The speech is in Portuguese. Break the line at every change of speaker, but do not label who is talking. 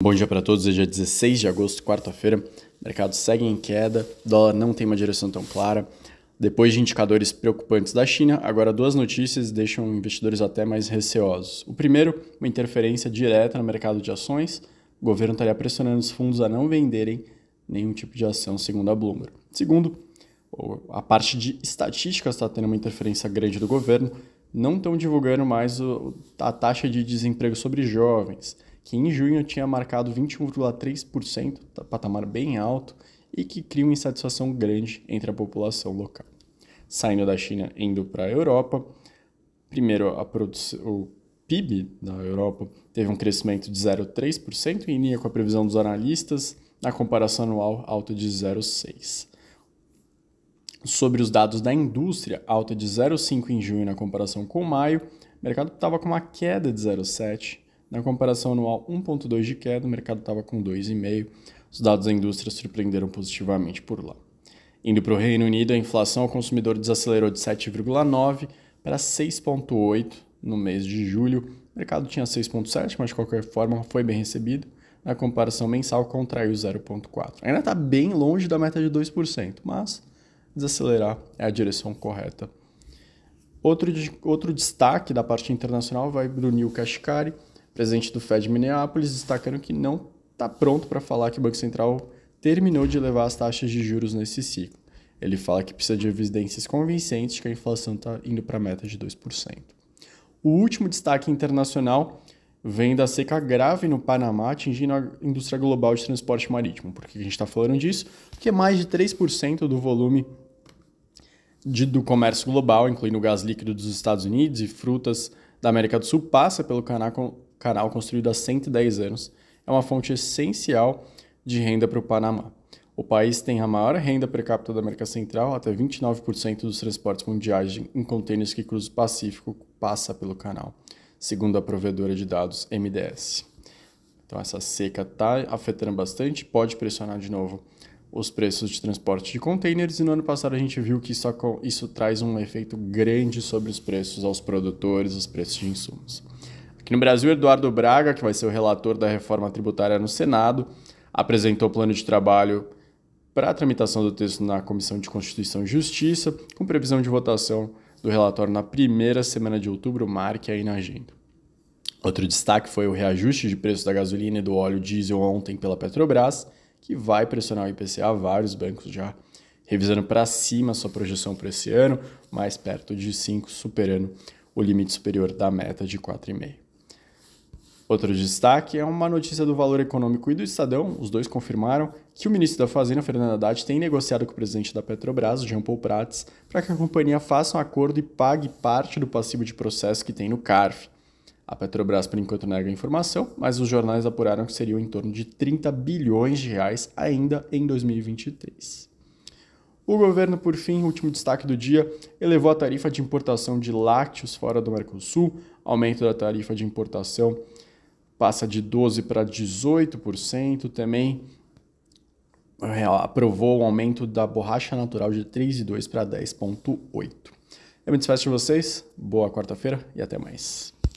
Bom dia para todos, hoje é 16 de agosto, quarta-feira. Mercado segue em queda, dólar não tem uma direção tão clara. Depois de indicadores preocupantes da China, agora duas notícias deixam investidores até mais receosos. O primeiro, uma interferência direta no mercado de ações. O governo estaria pressionando os fundos a não venderem nenhum tipo de ação, segundo a Bloomberg. Segundo, a parte de estatísticas está tendo uma interferência grande do governo. Não estão divulgando mais a taxa de desemprego sobre jovens que em junho tinha marcado 21,3%, tá, patamar bem alto, e que cria uma insatisfação grande entre a população local. Saindo da China, indo para a Europa, primeiro a o PIB da Europa teve um crescimento de 0,3%, em linha com a previsão dos analistas, na comparação anual, alta de 0,6%. Sobre os dados da indústria, alta de 0,5% em junho na comparação com maio, o mercado estava com uma queda de 0,7%, na comparação anual, 1,2 de queda, o mercado estava com 2,5. Os dados da indústria surpreenderam positivamente por lá. Indo para o Reino Unido, a inflação ao consumidor desacelerou de 7,9 para 6,8 no mês de julho. O mercado tinha 6,7, mas de qualquer forma foi bem recebido. Na comparação mensal, contraiu 0,4. Ainda está bem longe da meta de 2%, mas desacelerar é a direção correta. Outro, outro destaque da parte internacional vai para o Neil Kashkari, presidente do Fed de Minneapolis, destacando que não está pronto para falar que o Banco Central terminou de elevar as taxas de juros nesse ciclo. Ele fala que precisa de evidências convincentes de que a inflação está indo para a meta de 2%. O último destaque internacional vem da seca grave no Panamá, atingindo a indústria global de transporte marítimo. Por que a gente está falando disso? Porque mais de 3% do volume de, do comércio global, incluindo gás líquido dos Estados Unidos e frutas da América do Sul, passa pelo canal canal construído há 110 anos, é uma fonte essencial de renda para o Panamá. O país tem a maior renda per capita da América Central, até 29% dos transportes mundiais em contêineres que cruzam o Pacífico passa pelo canal, segundo a provedora de dados MDS. Então essa seca está afetando bastante, pode pressionar de novo os preços de transporte de contêineres e no ano passado a gente viu que isso, isso traz um efeito grande sobre os preços aos produtores, os preços de insumos. Aqui no Brasil, Eduardo Braga, que vai ser o relator da reforma tributária no Senado, apresentou o plano de trabalho para a tramitação do texto na Comissão de Constituição e Justiça, com previsão de votação do relatório na primeira semana de outubro, marque aí na agenda. Outro destaque foi o reajuste de preço da gasolina e do óleo diesel ontem pela Petrobras, que vai pressionar o IPCA, vários bancos já revisando para cima sua projeção para esse ano, mais perto de 5, superando o limite superior da meta de 4,5. Outro destaque é uma notícia do Valor Econômico e do Estadão, os dois confirmaram que o ministro da Fazenda, Fernando Haddad, tem negociado com o presidente da Petrobras, Jean Paul Prats, para que a companhia faça um acordo e pague parte do passivo de processo que tem no CARF. A Petrobras, por enquanto, nega a informação, mas os jornais apuraram que seriam em torno de 30 bilhões de reais ainda em 2023. O governo, por fim, último destaque do dia, elevou a tarifa de importação de lácteos fora do Mercosul, aumento da tarifa de importação passa de 12% para 18%. Também é, aprovou o aumento da borracha natural de 3,2% para 10,8%. Eu me despeço de vocês, boa quarta-feira e até mais.